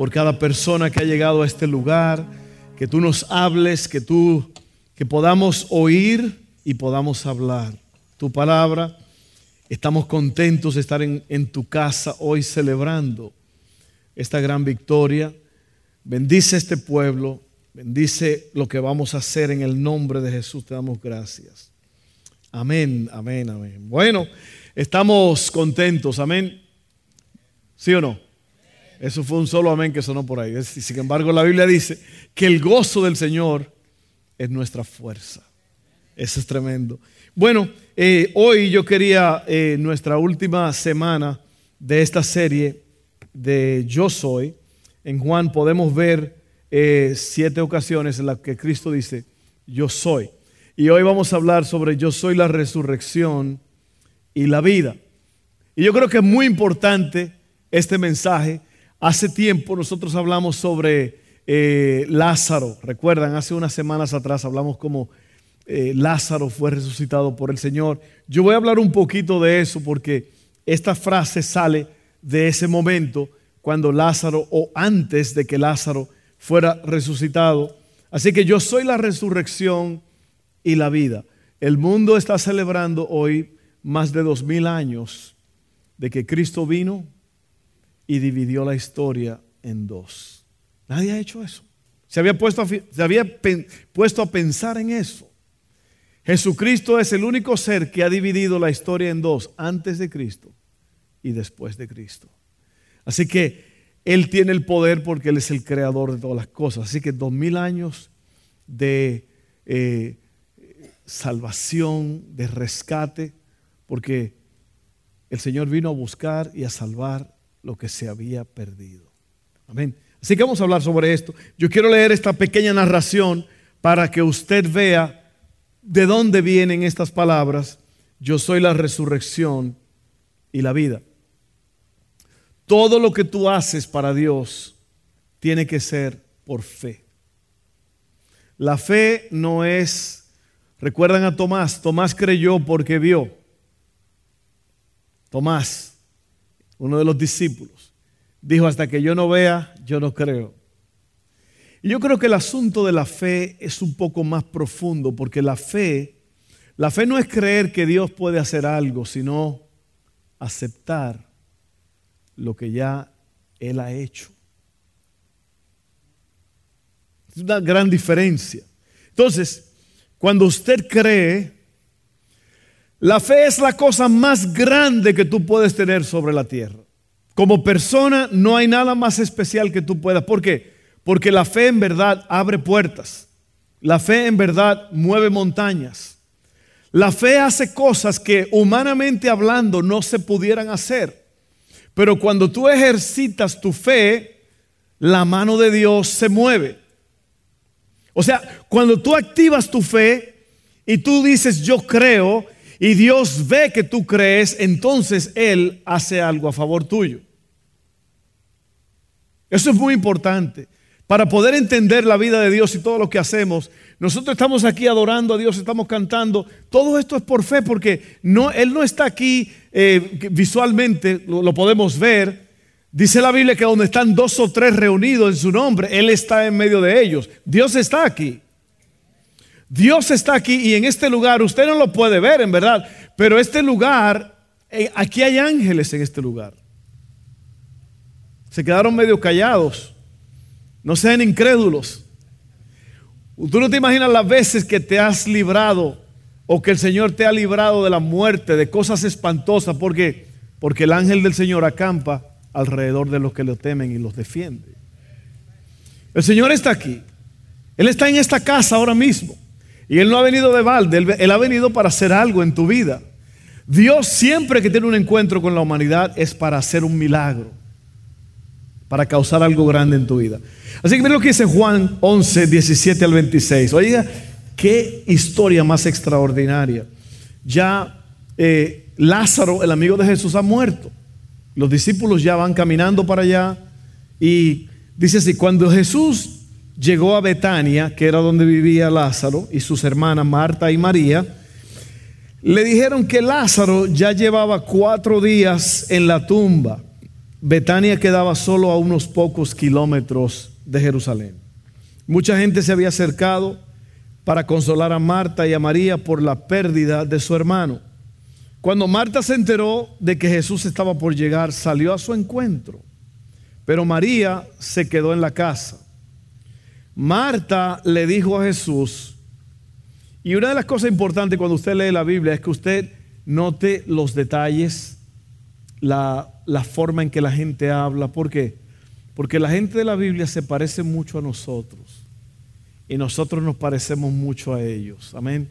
por cada persona que ha llegado a este lugar, que tú nos hables, que tú que podamos oír y podamos hablar tu palabra. Estamos contentos de estar en, en tu casa hoy celebrando esta gran victoria. Bendice este pueblo, bendice lo que vamos a hacer en el nombre de Jesús. Te damos gracias. Amén, amén, amén. Bueno, estamos contentos, amén. ¿Sí o no? Eso fue un solo amén que sonó por ahí. Sin embargo, la Biblia dice que el gozo del Señor es nuestra fuerza. Eso es tremendo. Bueno, eh, hoy yo quería, eh, nuestra última semana de esta serie de Yo Soy, en Juan podemos ver eh, siete ocasiones en las que Cristo dice, Yo soy. Y hoy vamos a hablar sobre Yo soy la resurrección y la vida. Y yo creo que es muy importante este mensaje Hace tiempo nosotros hablamos sobre eh, Lázaro. Recuerdan, hace unas semanas atrás hablamos como eh, Lázaro fue resucitado por el Señor. Yo voy a hablar un poquito de eso porque esta frase sale de ese momento cuando Lázaro o antes de que Lázaro fuera resucitado. Así que yo soy la resurrección y la vida. El mundo está celebrando hoy más de dos mil años de que Cristo vino y dividió la historia en dos. Nadie ha hecho eso. Se había puesto a, se había puesto a pensar en eso. Jesucristo es el único ser que ha dividido la historia en dos, antes de Cristo y después de Cristo. Así que Él tiene el poder porque Él es el creador de todas las cosas. Así que dos mil años de eh, salvación, de rescate, porque el Señor vino a buscar y a salvar lo que se había perdido. Amén. Así que vamos a hablar sobre esto. Yo quiero leer esta pequeña narración para que usted vea de dónde vienen estas palabras. Yo soy la resurrección y la vida. Todo lo que tú haces para Dios tiene que ser por fe. La fe no es, recuerdan a Tomás, Tomás creyó porque vio. Tomás, uno de los discípulos, dijo, hasta que yo no vea, yo no creo. Y yo creo que el asunto de la fe es un poco más profundo, porque la fe, la fe no es creer que Dios puede hacer algo, sino aceptar lo que ya Él ha hecho. Es una gran diferencia. Entonces, cuando usted cree, la fe es la cosa más grande que tú puedes tener sobre la tierra. Como persona no hay nada más especial que tú puedas. ¿Por qué? Porque la fe en verdad abre puertas. La fe en verdad mueve montañas. La fe hace cosas que humanamente hablando no se pudieran hacer. Pero cuando tú ejercitas tu fe, la mano de Dios se mueve. O sea, cuando tú activas tu fe y tú dices yo creo, y Dios ve que tú crees, entonces Él hace algo a favor tuyo. Eso es muy importante. Para poder entender la vida de Dios y todo lo que hacemos, nosotros estamos aquí adorando a Dios, estamos cantando. Todo esto es por fe, porque no, Él no está aquí eh, visualmente, lo, lo podemos ver. Dice la Biblia que donde están dos o tres reunidos en su nombre, Él está en medio de ellos. Dios está aquí. Dios está aquí y en este lugar, usted no lo puede ver en verdad, pero este lugar, eh, aquí hay ángeles en este lugar. Se quedaron medio callados. No sean incrédulos. Tú no te imaginas las veces que te has librado o que el Señor te ha librado de la muerte, de cosas espantosas, porque porque el ángel del Señor acampa alrededor de los que lo temen y los defiende. El Señor está aquí. Él está en esta casa ahora mismo. Y Él no ha venido de balde, él, ha venido para hacer algo en tu vida. Dios siempre que tiene un encuentro con la humanidad es para hacer un milagro. para causar algo grande en tu vida. Así que mira lo que dice Juan 11, 17 al 26. Oiga, qué historia más extraordinaria. Ya eh, Lázaro, el amigo de Jesús, ha muerto. Los discípulos ya van caminando para allá y dice así, cuando Jesús llegó a Betania, que era donde vivía Lázaro y sus hermanas Marta y María, le dijeron que Lázaro ya llevaba cuatro días en la tumba. Betania quedaba solo a unos pocos kilómetros de Jerusalén. Mucha gente se había acercado para consolar a Marta y a María por la pérdida de su hermano. Cuando Marta se enteró de que Jesús estaba por llegar, salió a su encuentro, pero María se quedó en la casa. Marta le dijo a Jesús, y una de las cosas importantes cuando usted lee la Biblia es que usted note los detalles, la, la forma en que la gente habla. ¿Por qué? Porque la gente de la Biblia se parece mucho a nosotros y nosotros nos parecemos mucho a ellos. Amén.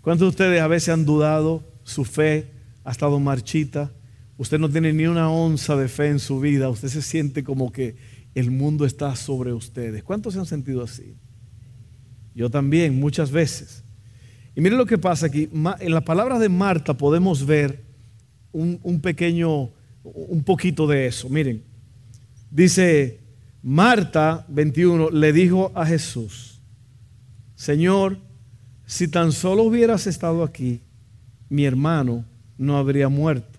¿Cuántos de ustedes a veces han dudado? Su fe ha estado marchita. Usted no tiene ni una onza de fe en su vida. Usted se siente como que el mundo está sobre ustedes. ¿Cuántos se han sentido así? Yo también, muchas veces. Y miren lo que pasa aquí. En las palabras de Marta podemos ver un, pequeño, un poquito de eso. Miren, dice Marta 21, le dijo a Jesús, Señor, si tan solo hubieras estado aquí, mi hermano no habría muerto.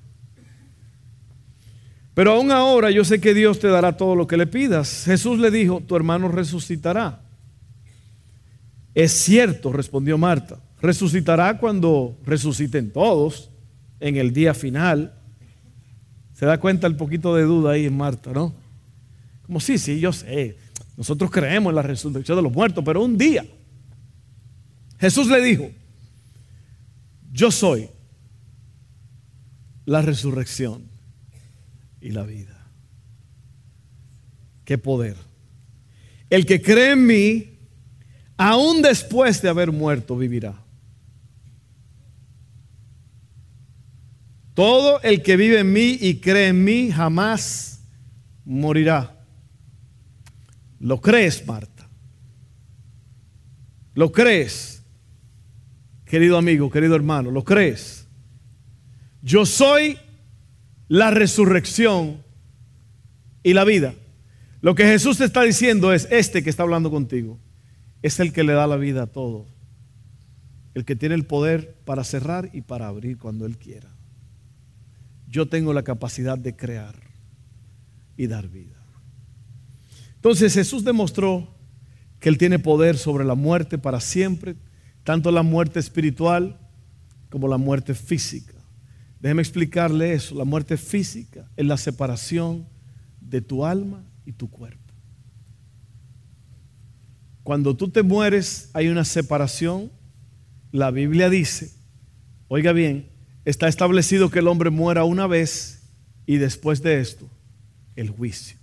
Pero aún ahora yo sé que Dios te dará todo lo que le pidas. Jesús le dijo, tu hermano resucitará. Es cierto, respondió Marta, resucitará cuando resuciten todos en el día final. Se da cuenta el poquito de duda ahí en Marta, ¿no? Como sí, sí, yo sé. Nosotros creemos en la resurrección de los muertos, pero un día Jesús le dijo, yo soy la resurrección y la vida. Qué poder. El que cree en mí, aún después de haber muerto, vivirá. Todo el que vive en mí y cree en mí jamás morirá. ¿Lo crees, Marta? ¿Lo crees? Querido amigo, querido hermano, ¿lo crees? Yo soy la resurrección y la vida. Lo que Jesús te está diciendo es, este que está hablando contigo, es el que le da la vida a todo. El que tiene el poder para cerrar y para abrir cuando Él quiera. Yo tengo la capacidad de crear y dar vida. Entonces Jesús demostró que Él tiene poder sobre la muerte para siempre, tanto la muerte espiritual como la muerte física. Déjeme explicarle eso. La muerte física es la separación de tu alma y tu cuerpo. Cuando tú te mueres hay una separación. La Biblia dice, oiga bien, está establecido que el hombre muera una vez y después de esto, el juicio.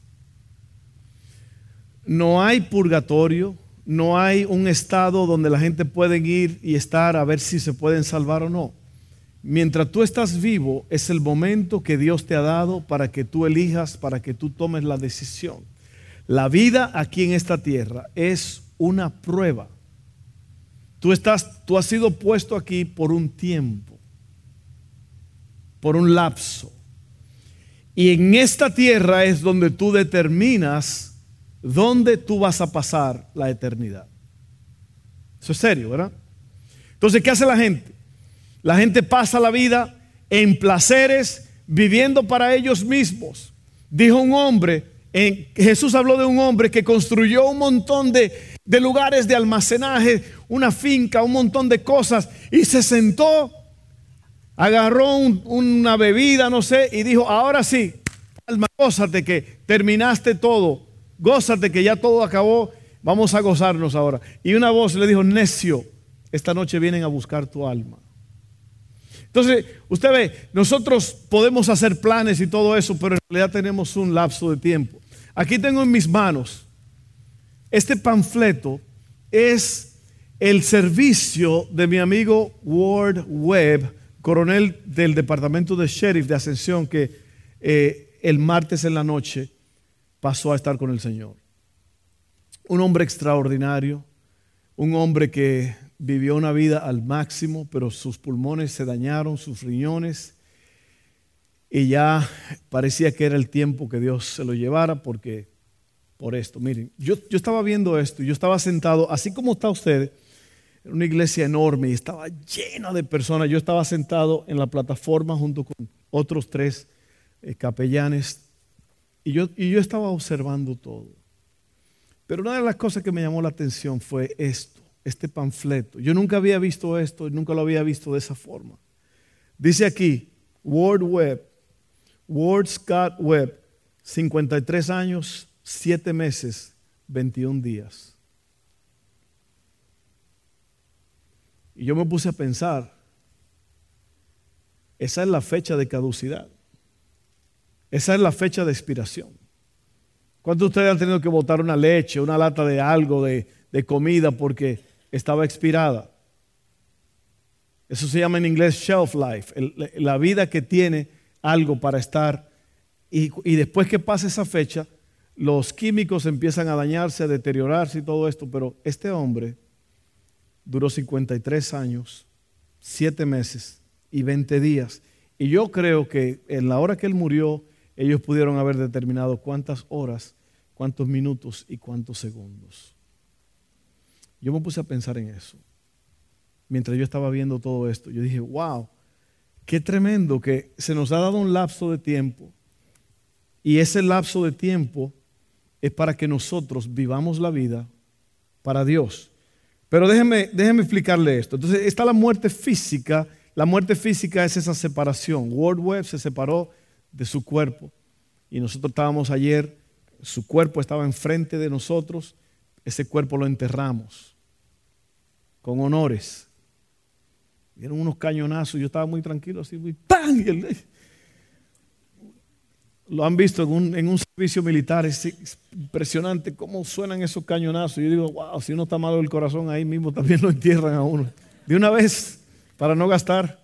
No hay purgatorio, no hay un estado donde la gente puede ir y estar a ver si se pueden salvar o no. Mientras tú estás vivo, es el momento que Dios te ha dado para que tú elijas, para que tú tomes la decisión. La vida aquí en esta tierra es una prueba. Tú, estás, tú has sido puesto aquí por un tiempo, por un lapso. Y en esta tierra es donde tú determinas dónde tú vas a pasar la eternidad. Eso es serio, ¿verdad? Entonces, ¿qué hace la gente? La gente pasa la vida en placeres, viviendo para ellos mismos. Dijo un hombre, Jesús habló de un hombre que construyó un montón de, lugares de almacenaje, una finca, un montón de cosas, y se sentó, agarró una bebida, no sé, y dijo, ahora sí, alma, gózate que terminaste todo, gózate que ya todo acabó, vamos a gozarnos ahora. Y una voz le dijo, necio, esta noche vienen a buscar tu alma. Entonces, usted ve, nosotros podemos hacer planes y todo eso, pero en realidad tenemos un lapso de tiempo. Aquí tengo en mis manos, este panfleto es el servicio de mi amigo Ward Webb, coronel del departamento de sheriff de Ascensión, que eh, el martes en la noche pasó a estar con el Señor. Un hombre extraordinario, un hombre que vivió una vida al máximo, pero sus pulmones se dañaron, sus riñones, y ya parecía que era el tiempo que Dios se lo llevara porque por esto, miren, yo, yo estaba viendo esto, yo estaba sentado, así como está usted, en una iglesia enorme y estaba llena de personas, yo estaba sentado en la plataforma junto con otros tres eh, capellanes y yo, y yo estaba observando todo. Pero una de las cosas que me llamó la atención fue esto, este panfleto. Yo nunca había visto esto y nunca lo había visto de esa forma. Dice aquí, World Web, World Scott Web, 53 años, 7 meses, 21 días. Y yo me puse a pensar, esa es la fecha de caducidad. Esa es la fecha de expiración. ¿Cuántos de ustedes han tenido que botar una leche, una lata de algo, de, de comida porque estaba expirada? Eso se llama en inglés shelf life, la vida que tiene algo para estar. Y, y, después que pasa esa fecha, los químicos empiezan a dañarse, a deteriorarse y todo esto. Pero este hombre duró 53 años, 7 meses y 20 días. Y yo creo que en la hora que él murió, ellos pudieron haber determinado cuántas horas, cuántos minutos y cuántos segundos. Yo me puse a pensar en eso. Mientras yo estaba viendo todo esto, yo dije, wow, qué tremendo que se nos ha dado un lapso de tiempo y ese lapso de tiempo es para que nosotros vivamos la vida para Dios. Pero déjeme, déjeme explicarle esto. Entonces está la muerte física. La muerte física es esa separación. World Web se separó de su cuerpo. Y nosotros estábamos ayer, su cuerpo estaba enfrente de nosotros, ese cuerpo lo enterramos con honores. Dieron unos cañonazos, yo estaba muy tranquilo, así, muy ¡pam! lo han visto en un, servicio militar, es impresionante cómo suenan esos cañonazos. Yo digo, wow, si uno está malo del corazón, ahí mismo también lo entierran a uno. De una vez, para no gastar.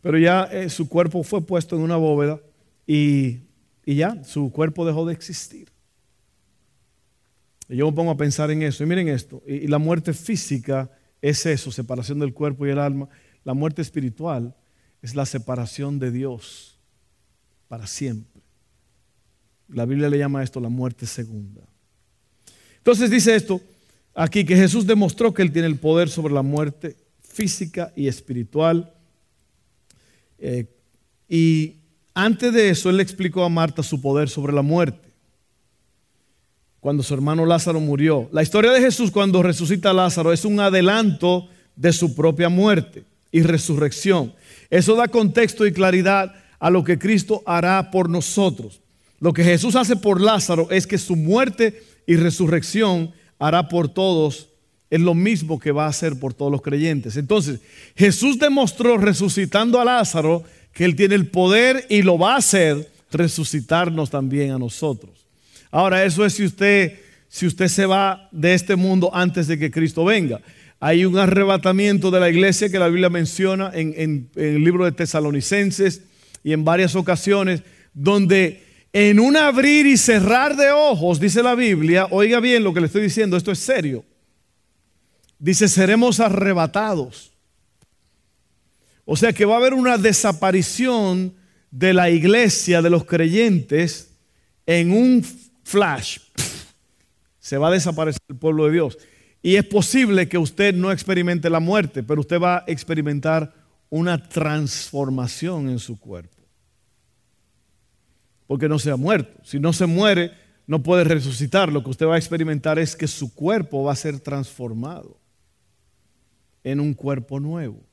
Pero ya eh, su cuerpo fue puesto en una bóveda y, ya, su cuerpo dejó de existir. Yo me pongo a pensar en eso. Y miren esto, y, la muerte física es eso, separación del cuerpo y el alma. La muerte espiritual es la separación de Dios para siempre. La Biblia le llama a esto la muerte segunda. Entonces dice esto aquí que Jesús demostró que Él tiene el poder sobre la muerte física y espiritual. Eh, y antes de eso, él le explicó a Marta su poder sobre la muerte. Cuando su hermano Lázaro murió. La historia de Jesús cuando resucita a Lázaro es un adelanto de su propia muerte y resurrección. Eso da contexto y claridad a lo que Cristo hará por nosotros. Lo que Jesús hace por Lázaro es que su muerte y resurrección hará por todos es lo mismo que va a hacer por todos los creyentes. Entonces, Jesús demostró resucitando a Lázaro que Él tiene el poder y lo va a hacer resucitarnos también a nosotros. Ahora, eso es si usted, si usted se va de este mundo antes de que Cristo venga. Hay un arrebatamiento de la iglesia que la Biblia menciona en, en el libro de Tesalonicenses y en varias ocasiones, donde en un abrir y cerrar de ojos, dice la Biblia, oiga bien lo que le estoy diciendo, esto es serio. Dice, seremos arrebatados. O sea que va a haber una desaparición de la iglesia, de los creyentes, en un flash. Se va a desaparecer el pueblo de Dios. Y es posible que usted no experimente la muerte, pero usted va a experimentar una transformación en su cuerpo. Porque no se ha muerto. Si no se muere, no puede resucitar. Lo que usted va a experimentar es que su cuerpo va a ser transformado en un cuerpo nuevo.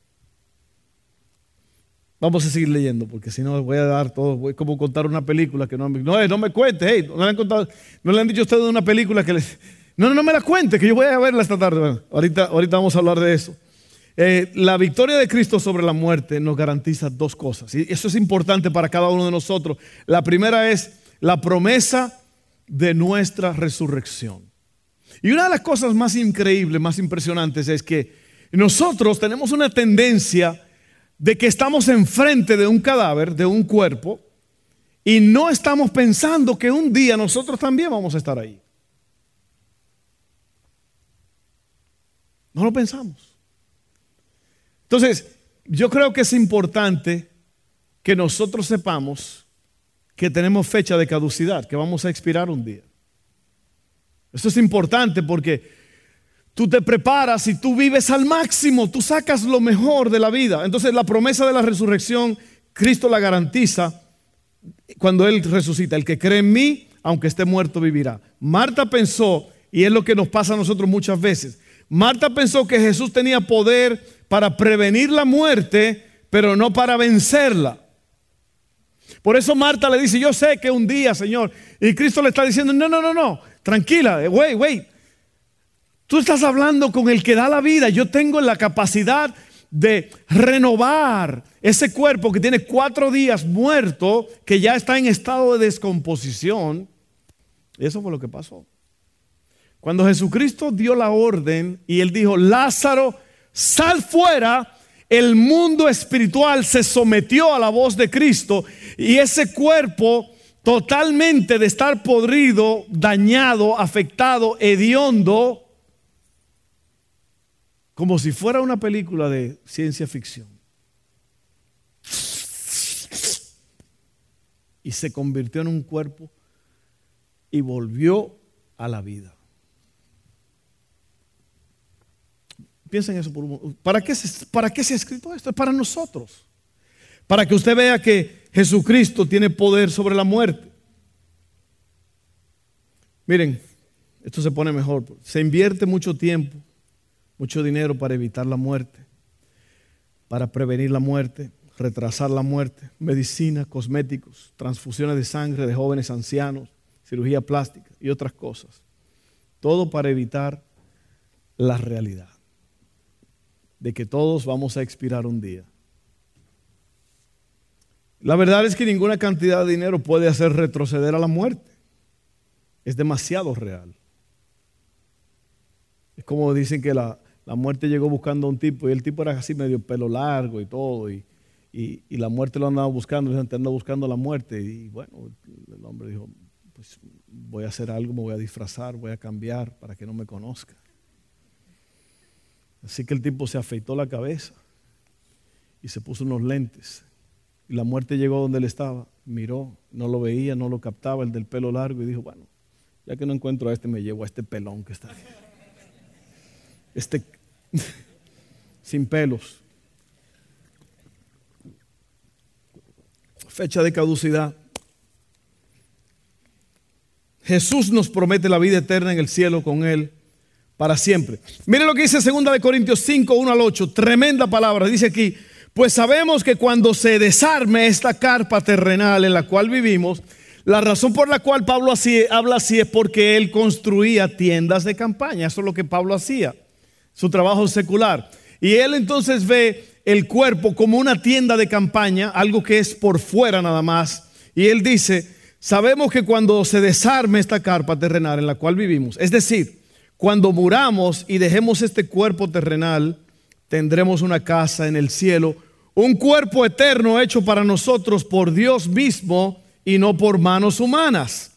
Vamos a seguir leyendo, porque si no voy a dar todo, voy como contar una película que no me, no, no me cuente, hey, no le han contado, no le han dicho a ustedes una película que les, no, no, me la cuente, que yo voy a verla esta tarde. ahorita, ahorita vamos a hablar de eso. Eh, la victoria de Cristo sobre la muerte nos garantiza dos cosas, y eso es importante para cada uno de nosotros. La primera es la promesa de nuestra resurrección. Y una de las cosas más increíbles, más impresionantes es que nosotros tenemos una tendencia de que estamos enfrente de un cadáver, de un cuerpo, y no estamos pensando que un día nosotros también vamos a estar ahí. No lo pensamos. Entonces, yo creo que es importante que nosotros sepamos que tenemos fecha de caducidad, que vamos a expirar un día. Eso es importante porque tú te preparas y tú vives al máximo, tú sacas lo mejor de la vida. Entonces la promesa de la resurrección, Cristo la garantiza cuando Él resucita. El que cree en mí, aunque esté muerto, vivirá. Marta pensó, y es lo que nos pasa a nosotros muchas veces, Marta pensó que Jesús tenía poder para prevenir la muerte, pero no para vencerla. Por eso Marta le dice, yo sé que un día, Señor, y Cristo le está diciendo, no, no, no, no, tranquila, wait, wait. Tú estás hablando con el que da la vida. Yo tengo la capacidad de renovar ese cuerpo que tiene cuatro días muerto, que ya está en estado de descomposición. Eso fue lo que pasó. Cuando Jesucristo dio la orden y él dijo, Lázaro, sal fuera, el mundo espiritual se sometió a la voz de Cristo y ese cuerpo totalmente de estar podrido, dañado, afectado, hediondo, como si fuera una película de ciencia ficción. Y se convirtió en un cuerpo y volvió a la vida. Piensen eso por un momento. ¿Para qué, se, ¿Para qué se ha escrito esto? Es para nosotros. Para que usted vea que Jesucristo tiene poder sobre la muerte. Miren, esto se pone mejor. Se invierte mucho tiempo mucho dinero para evitar la muerte, para prevenir la muerte, retrasar la muerte, medicina, cosméticos, transfusiones de sangre de jóvenes ancianos, cirugía plástica y otras cosas. Todo para evitar la realidad de que todos vamos a expirar un día. La verdad es que ninguna cantidad de dinero puede hacer retroceder a la muerte. Es demasiado real. Es como dicen que la, la muerte llegó buscando a un tipo y el tipo era así medio pelo largo y todo. Y, la muerte lo andaba buscando, le anda buscando la muerte. Y bueno, el hombre dijo, pues voy a hacer algo, me voy a disfrazar, voy a cambiar para que no me conozca. Así que el tipo se afeitó la cabeza y se puso unos lentes. Y la muerte llegó donde él estaba, miró, no lo veía, no lo captaba, el del pelo largo, y dijo, bueno, ya que no encuentro a este, me llevo a este pelón que está ahí este, sin pelos. Fecha de caducidad. Jesús nos promete la vida eterna en el cielo con Él para siempre. Mire lo que dice 2 de Corintios 5, 1 al 8. Tremenda palabra. Dice aquí, pues sabemos que cuando se desarme esta carpa terrenal en la cual vivimos, la razón por la cual Pablo así, habla así es porque él construía tiendas de campaña. Eso es lo que Pablo hacía su trabajo secular. Y él entonces ve el cuerpo como una tienda de campaña, algo que es por fuera nada más. Y él dice, sabemos que cuando se desarme esta carpa terrenal en la cual vivimos, es decir, cuando muramos y dejemos este cuerpo terrenal, tendremos una casa en el cielo, un cuerpo eterno hecho para nosotros por Dios mismo y no por manos humanas.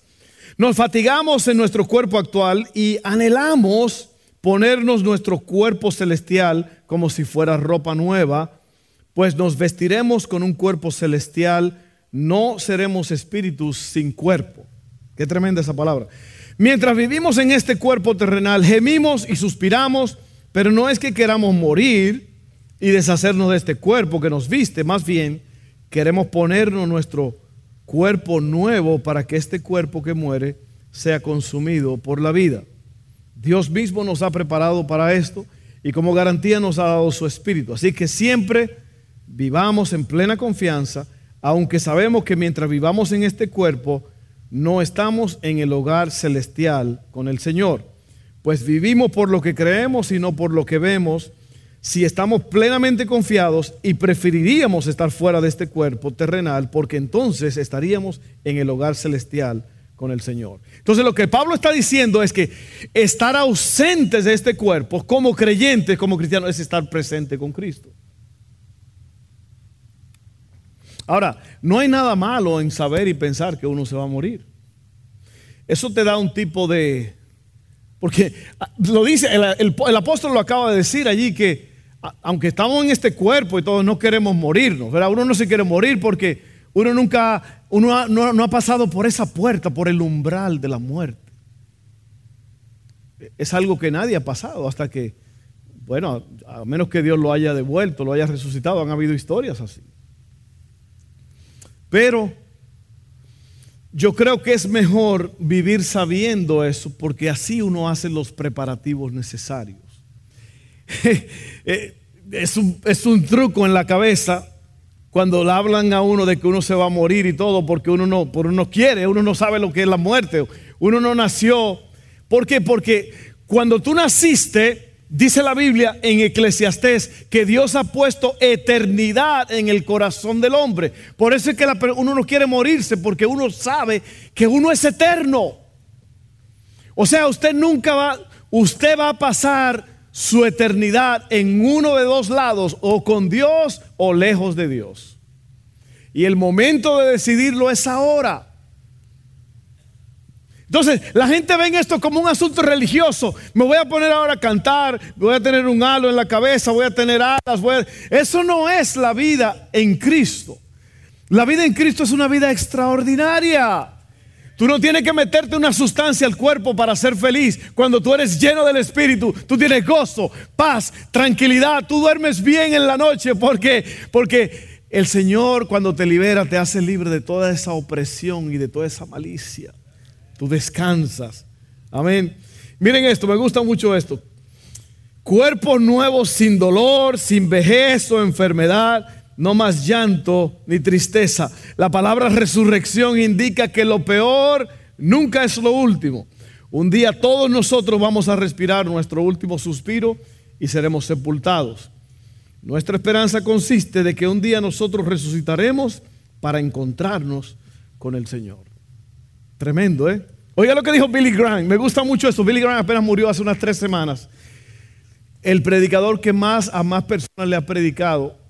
Nos fatigamos en nuestro cuerpo actual y anhelamos ponernos nuestro cuerpo celestial como si fuera ropa nueva, pues nos vestiremos con un cuerpo celestial, no seremos espíritus sin cuerpo. Qué tremenda esa palabra. Mientras vivimos en este cuerpo terrenal, gemimos y suspiramos, pero no es que queramos morir y deshacernos de este cuerpo que nos viste, más bien queremos ponernos nuestro cuerpo nuevo para que este cuerpo que muere sea consumido por la vida. Dios mismo nos ha preparado para esto y como garantía nos ha dado su espíritu. Así que siempre vivamos en plena confianza, aunque sabemos que mientras vivamos en este cuerpo, no estamos en el hogar celestial con el Señor. Pues vivimos por lo que creemos y no por lo que vemos. Si estamos plenamente confiados y preferiríamos estar fuera de este cuerpo terrenal, porque entonces estaríamos en el hogar celestial con el Señor. Entonces lo que Pablo está diciendo es que estar ausentes de este cuerpo como creyentes, como cristianos, es estar presente con Cristo. Ahora, no hay nada malo en saber y pensar que uno se va a morir. Eso te da un tipo de... Porque ah, lo dice, el, apóstol lo acaba de decir allí que aunque estamos en este cuerpo y todos no queremos morirnos, ¿verdad? Uno no se quiere morir porque uno nunca, uno no ha pasado por esa puerta, por el umbral de la muerte. Es algo que nadie ha pasado hasta que, bueno, a menos que Dios lo haya devuelto, lo haya resucitado, han habido historias así. Pero yo creo que es mejor vivir sabiendo eso porque así uno hace los preparativos necesarios. Eh, es, un, es un truco en la cabeza cuando le hablan a uno de que uno se va a morir y todo porque uno no, por uno quiere, uno no sabe lo que es la muerte, uno no nació. ¿Por qué? Porque cuando tú naciste, Dice la Biblia en Eclesiastés que Dios ha puesto eternidad en el corazón del hombre. Por eso es que uno no quiere morirse porque uno sabe que uno es eterno. O sea, usted nunca va, usted va a pasar su eternidad en uno de dos lados, o con Dios o lejos de Dios. Y el momento de decidirlo es ahora. Entonces, la gente ve esto como un asunto religioso. Me voy a poner ahora a cantar, voy a tener un halo en la cabeza, voy a tener alas. Eso no es la vida en Cristo. La vida en Cristo es una vida extraordinaria. Tú no tienes que meterte una sustancia al cuerpo para ser feliz. Cuando tú eres lleno del Espíritu, tú tienes gozo, paz, tranquilidad. Tú duermes bien en la noche porque, porque el Señor cuando te libera te hace libre de toda esa opresión y de toda esa malicia tú descansas. Amén. Miren esto, me gusta mucho esto. Cuerpos nuevos sin dolor, sin vejez o enfermedad, no más llanto ni tristeza. La palabra resurrección indica que lo peor nunca es lo último. Un día todos nosotros vamos a respirar nuestro último suspiro y seremos sepultados. Nuestra esperanza consiste de que un día nosotros resucitaremos para encontrarnos con el Señor. Tremendo, ¿eh? Oiga lo que dijo Billy Graham. Me gusta mucho esto. Billy Graham apenas murió hace unas tres semanas. El predicador que más a más personas le ha predicado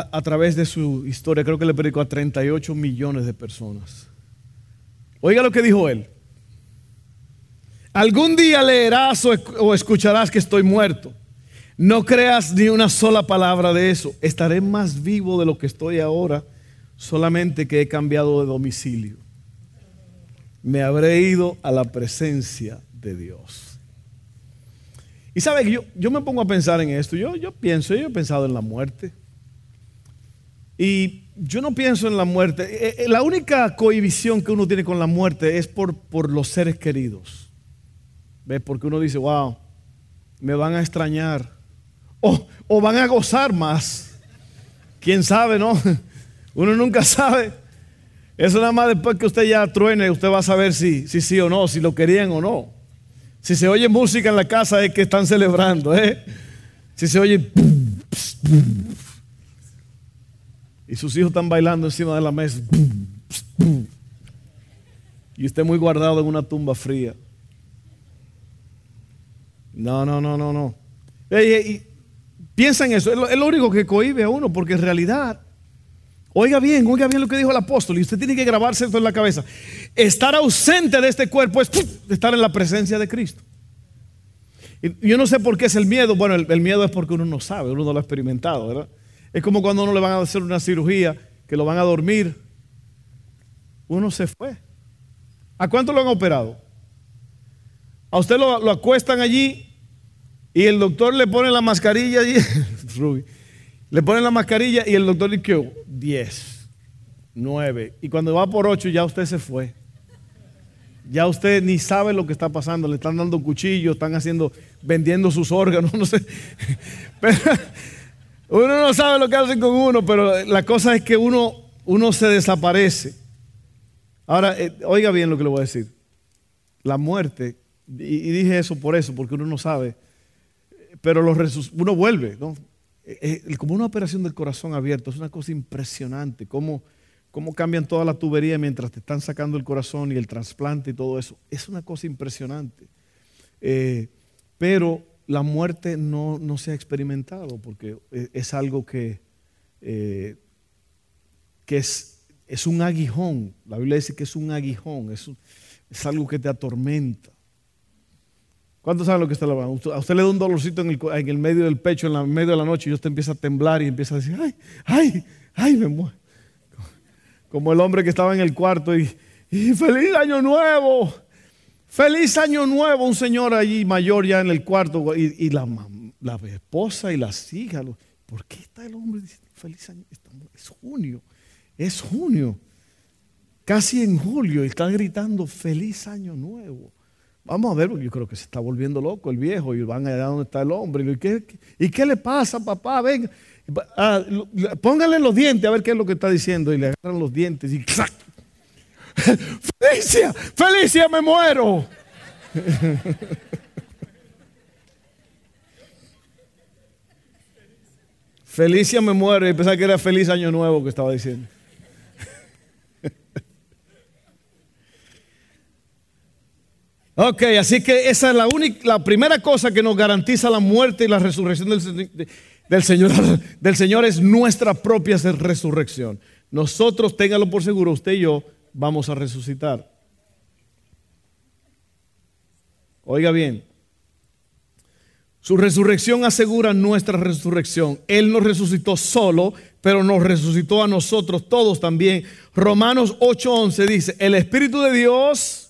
a, través de su historia, creo que le predicó a 38 millones de personas. Oiga lo que dijo él. Algún día leerás o escucharás que estoy muerto. No creas ni una sola palabra de eso. Estaré más vivo de lo que estoy ahora, solamente que he cambiado de domicilio me habré ido a la presencia de Dios. Y sabe que yo, yo me pongo a pensar en esto. Yo, yo pienso, yo he pensado en la muerte. Y yo no pienso en la muerte. Eh, eh, la única cohibición que uno tiene con la muerte es por, por los seres queridos. ¿Ves? Porque uno dice, wow, me van a extrañar. O, o van a gozar más. ¿Quién sabe, no? Uno nunca sabe. Eso nada más después que usted ya truene, usted va a saber si, si sí o no, si lo querían o no. Si se oye música en la casa es que están celebrando, ¿eh? Si se oye... Y sus hijos están bailando encima de la mesa. Y usted muy guardado en una tumba fría. No, no, no, no, no. piensa en eso. Es lo único que cohibe a uno, porque en realidad Oiga bien, oiga bien lo que dijo el apóstol. Y usted tiene que grabarse esto en la cabeza. Estar ausente de este cuerpo es estar en la presencia de Cristo. Y yo no sé por qué es el miedo. Bueno, el, miedo es porque uno no sabe, uno no lo ha experimentado, ¿verdad? Es como cuando uno le van a hacer una cirugía, que lo van a dormir. Uno se fue. ¿A cuánto lo han operado? A usted lo, acuestan allí y el doctor le pone la mascarilla allí. Le ponen la mascarilla y el doctor dice, 10, 9. Y cuando va por 8 ya usted se fue. Ya usted ni sabe lo que está pasando. Le están dando cuchillos, están haciendo, vendiendo sus órganos, no sé. Uno no sabe lo que hacen con uno, pero la cosa es que uno, uno se desaparece. Ahora, eh, oiga bien lo que le voy a decir. La muerte, y, dije eso por eso, porque uno no sabe, pero los uno vuelve, ¿no? Eh, eh, como una operación del corazón abierto, es una cosa impresionante, cómo, cómo cambian toda la tubería mientras te están sacando el corazón y el trasplante y todo eso. Es una cosa impresionante. Pero la muerte no, se ha experimentado porque es algo que que es, es un aguijón. La Biblia dice que es un aguijón, es, es algo que te atormenta. ¿Cuántos saben lo que está hablando? A usted le da un dolorcito en el, medio del pecho, en el medio de la noche, y usted empieza a temblar y empieza a decir, ay, ay, ay, me muero. Como el hombre que estaba en el cuarto y, feliz año nuevo, feliz año nuevo, un señor allí mayor ya en el cuarto y, la, la, esposa y las hijas. ¿Por qué está el hombre diciendo feliz año? Es junio, es junio, casi en julio y está gritando feliz año nuevo. Vamos a ver, yo creo que se está volviendo loco el viejo y van allá donde está el hombre. ¿Y qué, ¿y qué le pasa, papá? Venga, ah, póngale los dientes a ver qué es lo que está diciendo. Y le agarran los dientes y ¡Felicia! ¡Felicia, me muero! Felicia me muero y pensaba que era feliz año nuevo que estaba diciendo. Ok, así que esa es la única, la primera cosa que nos garantiza la muerte y la resurrección del, Señor, del Señor es nuestra propia resurrección. Nosotros, téngalo por seguro, usted y yo vamos a resucitar. Oiga bien, su resurrección asegura nuestra resurrección. Él nos resucitó solo, pero nos resucitó a nosotros todos también. Romanos 8:11 dice, el Espíritu de Dios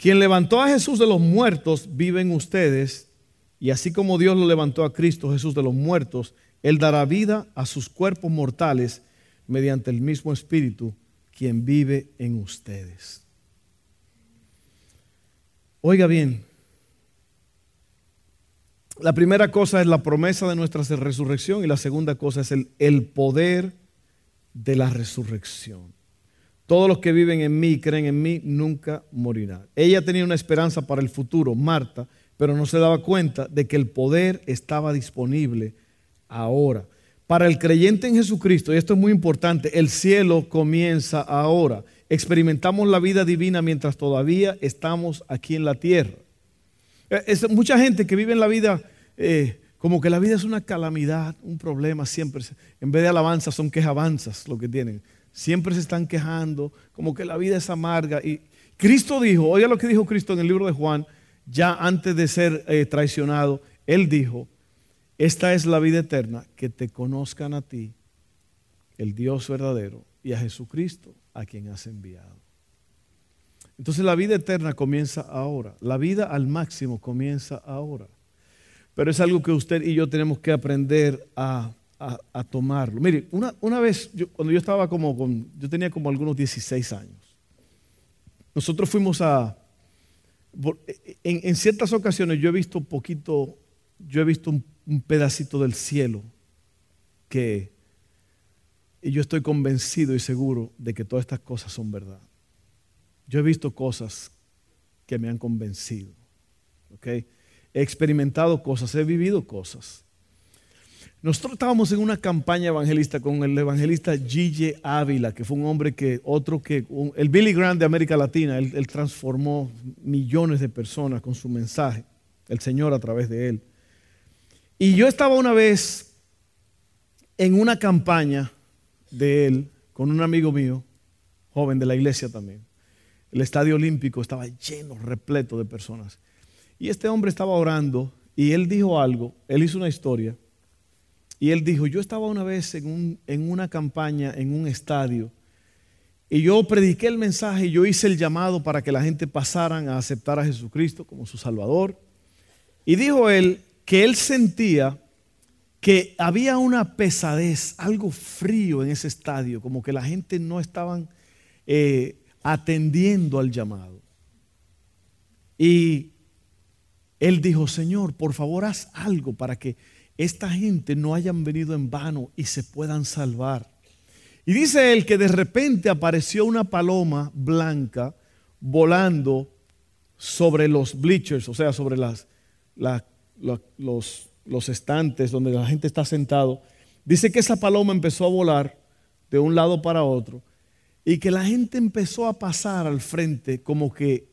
quien levantó a Jesús de los muertos vive en ustedes, y así como Dios lo levantó a Cristo Jesús de los muertos, Él dará vida a sus cuerpos mortales mediante el mismo Espíritu, quien vive en ustedes. Oiga bien, la primera cosa es la promesa de nuestra resurrección y la segunda cosa es el, el poder de la resurrección. Todos los que viven en mí y creen en mí nunca morirán. Ella tenía una esperanza para el futuro, Marta, pero no se daba cuenta de que el poder estaba disponible ahora. Para el creyente en Jesucristo, y esto es muy importante, el cielo comienza ahora. Experimentamos la vida divina mientras todavía estamos aquí en la tierra. Eh, es mucha gente que vive en la vida eh, como que la vida es una calamidad, un problema siempre. En vez de alabanza son quejabanzas lo que tienen. Siempre se están quejando, como que la vida es amarga. Y Cristo dijo, oiga lo que dijo Cristo en el libro de Juan, ya antes de ser eh, traicionado, Él dijo, esta es la vida eterna, que te conozcan a ti, el Dios verdadero, y a Jesucristo, a quien has enviado. Entonces la vida eterna comienza ahora, la vida al máximo comienza ahora. Pero es algo que usted y yo tenemos que aprender a a, tomarlo. Mire, una, una vez, cuando yo estaba como, con, yo tenía como algunos 16 años, nosotros fuimos a, en, ciertas ocasiones yo he visto un poquito, yo he visto un, un pedacito del cielo que y yo estoy convencido y seguro de que todas estas cosas son verdad. Yo he visto cosas que me han convencido. ¿okay? He experimentado cosas, he vivido cosas. Nosotros estábamos en una campaña evangelista con el evangelista Gigi Ávila, que fue un hombre que, otro que, el Billy Graham de América Latina, él, transformó millones de personas con su mensaje, el Señor a través de él. Y yo estaba una vez en una campaña de él con un amigo mío, joven de la iglesia también. El estadio olímpico estaba lleno, repleto de personas. Y este hombre estaba orando y él dijo algo, él hizo una historia y él dijo, yo estaba una vez en, una campaña, en un estadio, y yo prediqué el mensaje, y yo hice el llamado para que la gente pasaran a aceptar a Jesucristo como su Salvador. Y dijo él que él sentía que había una pesadez, algo frío en ese estadio, como que la gente no estaban eh, atendiendo al llamado. Y él dijo, Señor, por favor haz algo para que esta gente no hayan venido en vano y se puedan salvar. Y dice él que de repente apareció una paloma blanca volando sobre los bleachers, o sea, sobre las, los, los estantes donde la gente está sentado. Dice que esa paloma empezó a volar de un lado para otro y que la gente empezó a pasar al frente como que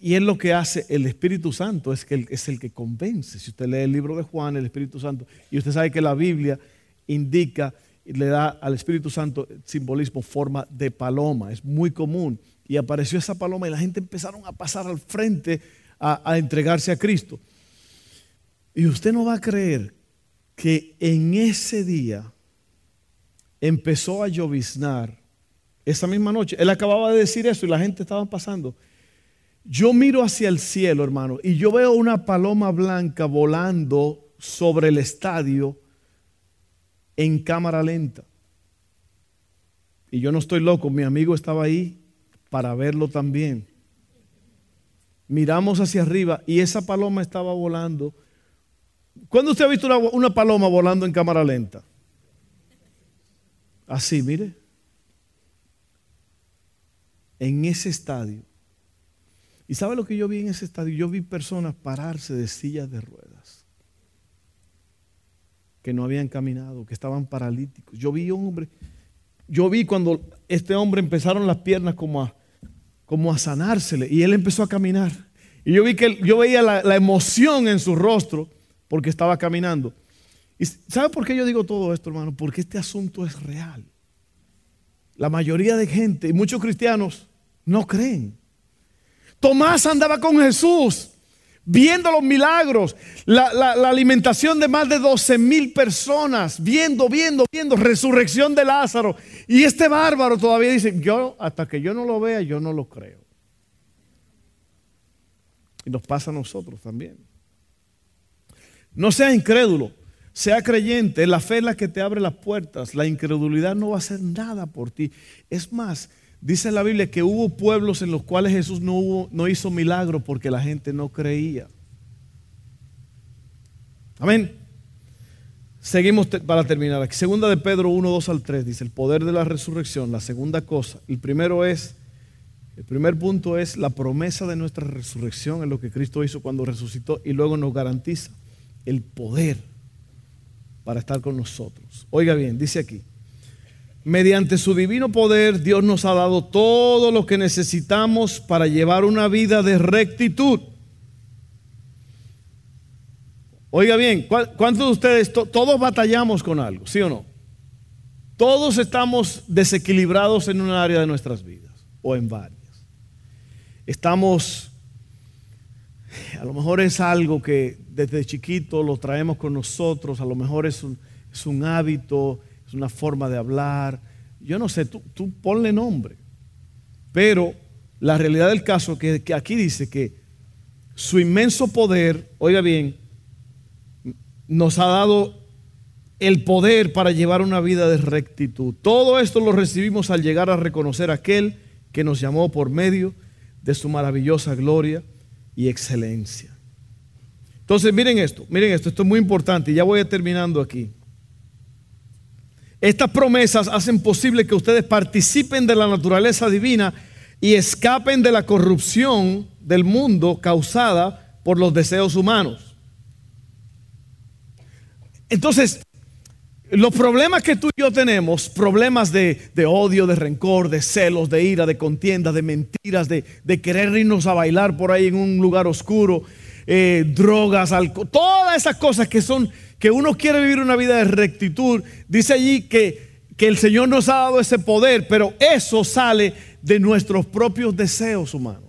y es lo que hace el Espíritu Santo, es, que es el que convence. Si usted lee el libro de Juan, el Espíritu Santo, y usted sabe que la Biblia indica le da al Espíritu Santo simbolismo, forma de paloma. Es muy común. Y apareció esa paloma y la gente empezaron a pasar al frente a, a entregarse a Cristo. Y usted no va a creer que en ese día empezó a lloviznar esa misma noche. Él acababa de decir eso y la gente estaba pasando. Yo miro hacia el cielo, hermano, y yo veo una paloma blanca volando sobre el estadio en cámara lenta. Y yo no estoy loco, mi amigo estaba ahí para verlo también. Miramos hacia arriba y esa paloma estaba volando. ¿Cuándo usted ha visto una, paloma volando en cámara lenta? Así, mire. En ese estadio. ¿Y sabe lo que yo vi en ese estadio? Yo vi personas pararse de sillas de ruedas. Que no habían caminado, que estaban paralíticos. Yo vi un hombre. Yo vi cuando este hombre empezaron las piernas como a, como a sanársele y él empezó a caminar. Y yo vi que yo veía la emoción en su rostro porque estaba caminando. ¿Y sabe por qué yo digo todo esto, hermano? Porque este asunto es real. La mayoría de gente y muchos cristianos no creen. Tomás andaba con Jesús viendo los milagros, la, la, alimentación de más de 12 mil personas, viendo, viendo, viendo, resurrección de Lázaro. Y este bárbaro todavía dice, yo hasta que yo no lo vea, yo no lo creo. Y nos pasa a nosotros también. No sea incrédulo. Sea creyente, la fe es la que te abre las puertas. La incredulidad no va a hacer nada por ti. Es más, dice la Biblia que hubo pueblos en los cuales Jesús no, hizo milagro porque la gente no creía. Amén. Seguimos para terminar. Segunda de Pedro 1, 2 al 3 dice el poder de la resurrección. La segunda cosa. El primero es, el primer punto es la promesa de nuestra resurrección en lo que Cristo hizo cuando resucitó y luego nos garantiza el poder para estar con nosotros. Oiga bien, dice aquí, mediante su divino poder Dios nos ha dado todo lo que necesitamos para llevar una vida de rectitud. Oiga bien, ¿cuántos de ustedes, todos batallamos con algo, sí o no? Todos estamos desequilibrados en un área de nuestras vidas o en varias. Estamos, a lo mejor es algo que desde chiquito lo traemos con nosotros, a lo mejor es un, hábito, es una forma de hablar, yo no sé, tú, tú ponle nombre. Pero la realidad del caso es que, aquí dice que su inmenso poder, oiga bien, nos ha dado el poder para llevar una vida de rectitud. Todo esto lo recibimos al llegar a reconocer a aquel que nos llamó por medio de su maravillosa gloria y excelencia. Entonces, miren esto, miren esto, esto es muy importante ya voy terminando aquí. Estas promesas hacen posible que ustedes participen de la naturaleza divina y escapen de la corrupción del mundo causada por los deseos humanos. Entonces, los problemas que tú y yo tenemos, problemas de, odio, de rencor, de celos, de ira, de contienda, de mentiras, de, querer irnos a bailar por ahí en un lugar oscuro, eh, drogas, alcohol, todas esas cosas que son, que uno quiere vivir una vida de rectitud. Dice allí que, que el Señor nos ha dado ese poder, pero eso sale de nuestros propios deseos humanos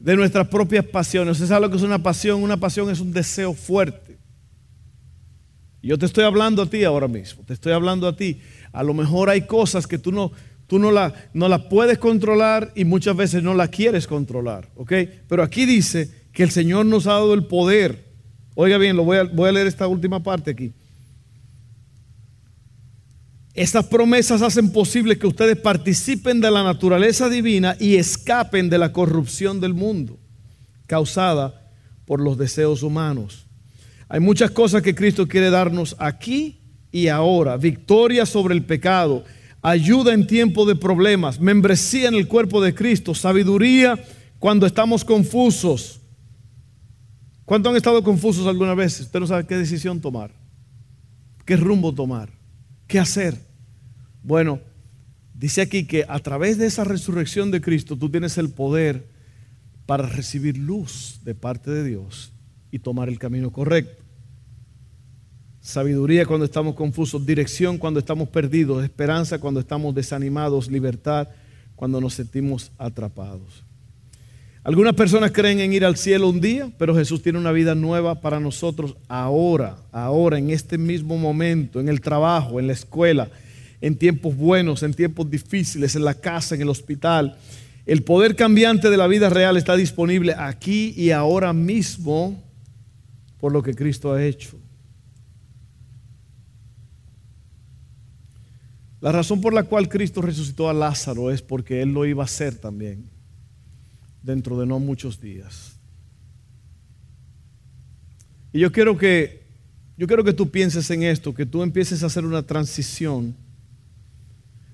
de nuestras propias pasiones. ¿Usted sabe lo que es una pasión? Una pasión es un deseo fuerte. Yo te estoy hablando a ti ahora mismo, te estoy hablando a ti. A lo mejor hay cosas que tú no, tú no la, no la puedes controlar y muchas veces no la quieres controlar, ¿ok? Pero aquí dice que el Señor nos ha dado el poder. Oiga bien, lo voy a, voy a leer esta última parte aquí. Estas promesas hacen posible que ustedes participen de la naturaleza divina y escapen de la corrupción del mundo causada por los deseos humanos. Hay muchas cosas que Cristo quiere darnos aquí y ahora. Victoria sobre el pecado, ayuda en tiempo de problemas, membresía en el cuerpo de Cristo, sabiduría cuando estamos confusos. ¿Cuánto han estado confusos alguna vez? Usted no sabe qué decisión tomar, qué rumbo tomar, qué hacer. Bueno, dice aquí que a través de esa resurrección de Cristo tú tienes el poder para recibir luz de parte de Dios y tomar el camino correcto. Sabiduría cuando estamos confusos, dirección cuando estamos perdidos, esperanza cuando estamos desanimados, libertad cuando nos sentimos atrapados. Algunas personas creen en ir al cielo un día, pero Jesús tiene una vida nueva para nosotros ahora, ahora, en este mismo momento, en el trabajo, en la escuela, en tiempos buenos, en tiempos difíciles, en la casa, en el hospital. El poder cambiante de la vida real está disponible aquí y ahora mismo por lo que Cristo ha hecho. La razón por la cual Cristo resucitó a Lázaro es porque Él lo iba a hacer también dentro de no muchos días. Y yo quiero que yo quiero que tú pienses en esto, que tú empieces a hacer una transición.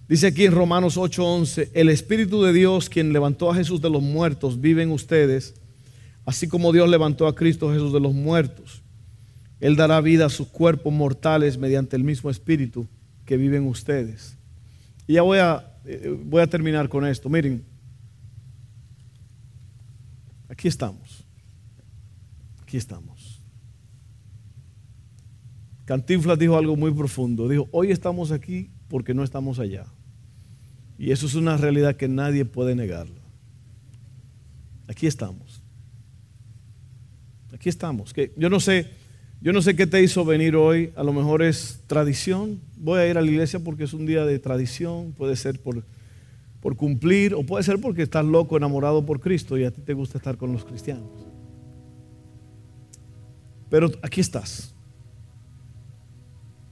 Dice aquí en Romanos 8:11, el Espíritu de Dios, quien levantó a Jesús de los muertos, vive en ustedes, así como Dios levantó a Cristo Jesús de los muertos. Él dará vida a sus cuerpos mortales mediante el mismo Espíritu que vive en ustedes. Y ya voy a, eh, voy a terminar con esto. Miren, Aquí estamos. Aquí estamos. Cantinflas dijo algo muy profundo. Dijo, hoy estamos aquí porque no estamos allá. Y eso es una realidad que nadie puede negarla. Aquí estamos. Aquí estamos. Que yo no sé, yo no sé qué te hizo venir hoy. A lo mejor es tradición. Voy a ir a la iglesia porque es un día de tradición. Puede ser por por cumplir, o puede ser porque estás loco, enamorado por Cristo y a ti te gusta estar con los cristianos. Pero aquí estás.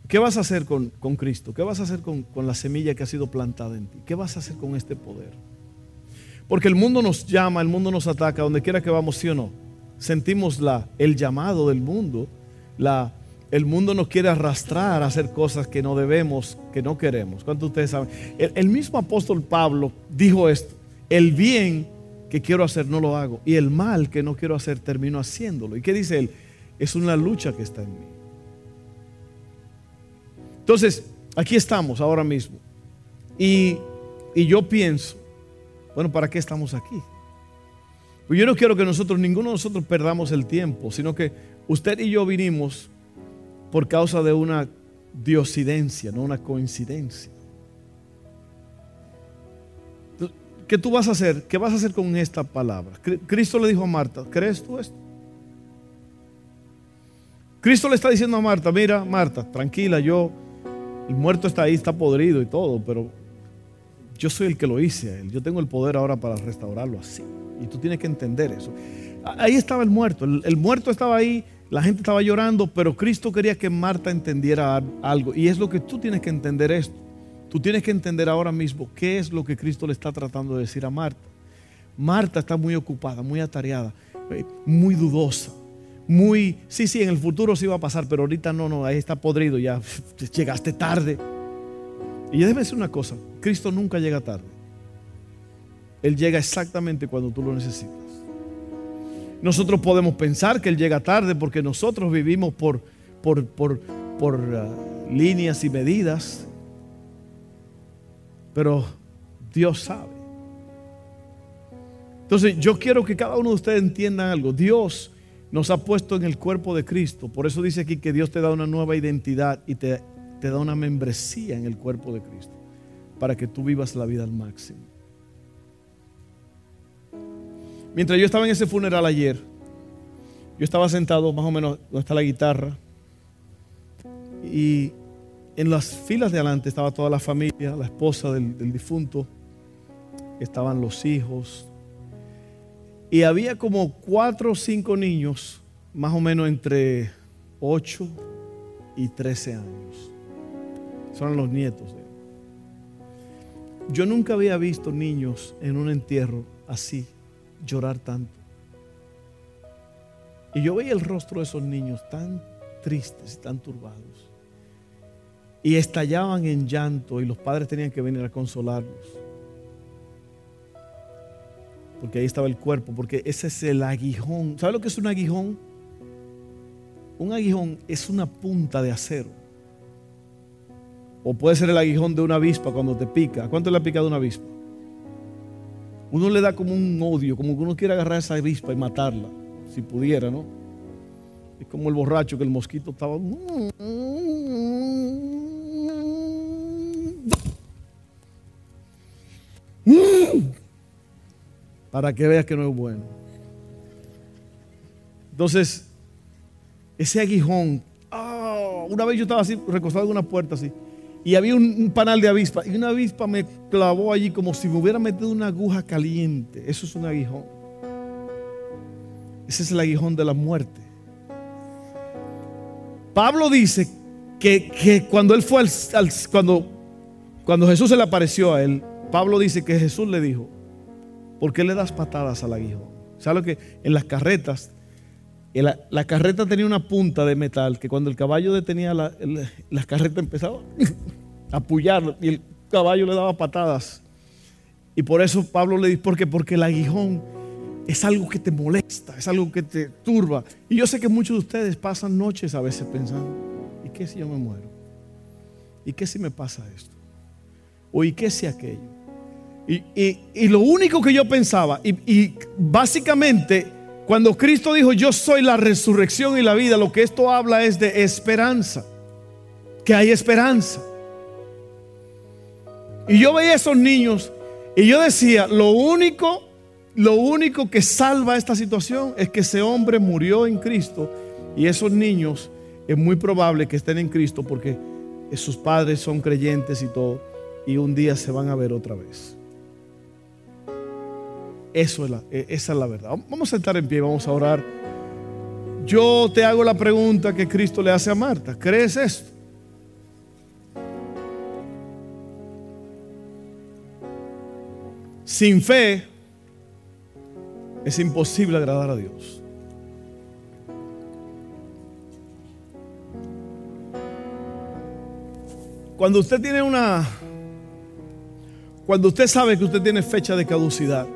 ¿Qué vas a hacer con, Cristo? ¿Qué vas a hacer con, con, la semilla que ha sido plantada en ti? ¿Qué vas a hacer con este poder? Porque el mundo nos llama, el mundo nos ataca, donde quiera que vamos, sí o no. Sentimos la, el llamado del mundo, la, el mundo nos quiere arrastrar a hacer cosas que no debemos, que no queremos. ¿Cuántos de ustedes saben? El, mismo apóstol Pablo dijo esto, el bien que quiero hacer no lo hago y el mal que no quiero hacer termino haciéndolo. ¿Y qué dice él? Es una lucha que está en mí. Entonces, aquí estamos ahora mismo. Y, y yo pienso, bueno, ¿para qué estamos aquí? Pues yo no quiero que nosotros, ninguno de nosotros perdamos el tiempo, sino que usted y yo vinimos por causa de una diosidencia, no una coincidencia. ¿Qué tú vas a hacer? ¿Qué vas a hacer con esta palabra? Cristo le dijo a Marta, ¿crees tú esto? Cristo le está diciendo a Marta, mira, Marta, tranquila, yo, el muerto está ahí, está podrido y todo, pero yo soy el que lo hice a él. Yo tengo el poder ahora para restaurarlo así. Y tú tienes que entender eso. Ahí estaba el muerto. el muerto estaba ahí la gente estaba llorando, pero Cristo quería que Marta entendiera algo. Y es lo que tú tienes que entender esto. Tú tienes que entender ahora mismo qué es lo que Cristo le está tratando de decir a Marta. Marta está muy ocupada, muy atareada, eh, muy dudosa, muy, sí, sí, en el futuro sí va a pasar, pero ahorita no, no, ahí está podrido, ya llegaste tarde. Y debe decir una cosa, Cristo nunca llega tarde. Él llega exactamente cuando tú lo necesitas. Nosotros podemos pensar que Él llega tarde porque nosotros vivimos por, por, por, por uh, líneas y medidas, pero Dios sabe. Entonces yo quiero que cada uno de ustedes entienda algo. Dios nos ha puesto en el cuerpo de Cristo. Por eso dice aquí que Dios te da una nueva identidad y te, te da una membresía en el cuerpo de Cristo para que tú vivas la vida al máximo. Mientras yo estaba en ese funeral ayer, yo estaba sentado más o menos donde está la guitarra y en las filas de adelante estaba toda la familia, la esposa del, difunto, estaban los hijos y había como cuatro o cinco niños, más o menos entre 8 y 13 años. Son los nietos de él. Yo nunca había visto niños en un entierro así llorar tanto. Y yo veía el rostro de esos niños tan tristes y tan turbados. Y estallaban en llanto y los padres tenían que venir a consolarlos. Porque ahí estaba el cuerpo, porque ese es el aguijón. ¿Sabe lo que es un aguijón? Un aguijón es una punta de acero. O puede ser el aguijón de una avispa cuando te pica. ¿Cuánto le ha picado una avispa? Uno le da como un odio, como que uno quiere agarrar esa avispa y matarla, si pudiera, ¿no? Es como el borracho que el mosquito estaba. Para que veas que no es bueno. Entonces, ese aguijón. ah, una vez yo estaba así, recostado en una puerta así. Y había un, panal de avispa. Y una avispa me clavó allí como si me hubiera metido una aguja caliente. Eso es un aguijón. Ese es el aguijón de la muerte. Pablo dice que, que cuando él fue al, cuando, cuando Jesús se le apareció a él, Pablo dice que Jesús le dijo, ¿por qué le das patadas al aguijón? ¿Sabes lo que? En las carretas, la, la carreta tenía una punta de metal que cuando el caballo detenía la, el- la carreta empezaba a pullar y el caballo le daba patadas. Y por eso Pablo le dice, ¿por qué? Porque el aguijón es algo que te molesta, es algo que te turba. Y yo sé que muchos de ustedes pasan noches a veces pensando, ¿y qué si yo me muero? ¿Y qué si me pasa esto? ¿O y qué si aquello? Y, y- y lo único que yo pensaba, y, y básicamente cuando Cristo dijo, yo soy la resurrección y la vida, lo que esto habla es de esperanza, que hay esperanza. Y yo veía a esos niños y yo decía, lo único, lo único que salva esta situación es que ese hombre murió en Cristo y esos niños es muy probable que estén en Cristo porque sus padres son creyentes y todo y un día se van a ver otra vez. E- esa es la verdad. Vamos a estar en pie, vamos a orar. Yo te hago la pregunta que Cristo le hace a Marta. ¿Crees esto? Sin fe es imposible agradar a Dios. Cuando usted tiene una... Cuando usted sabe que usted tiene fecha de caducidad,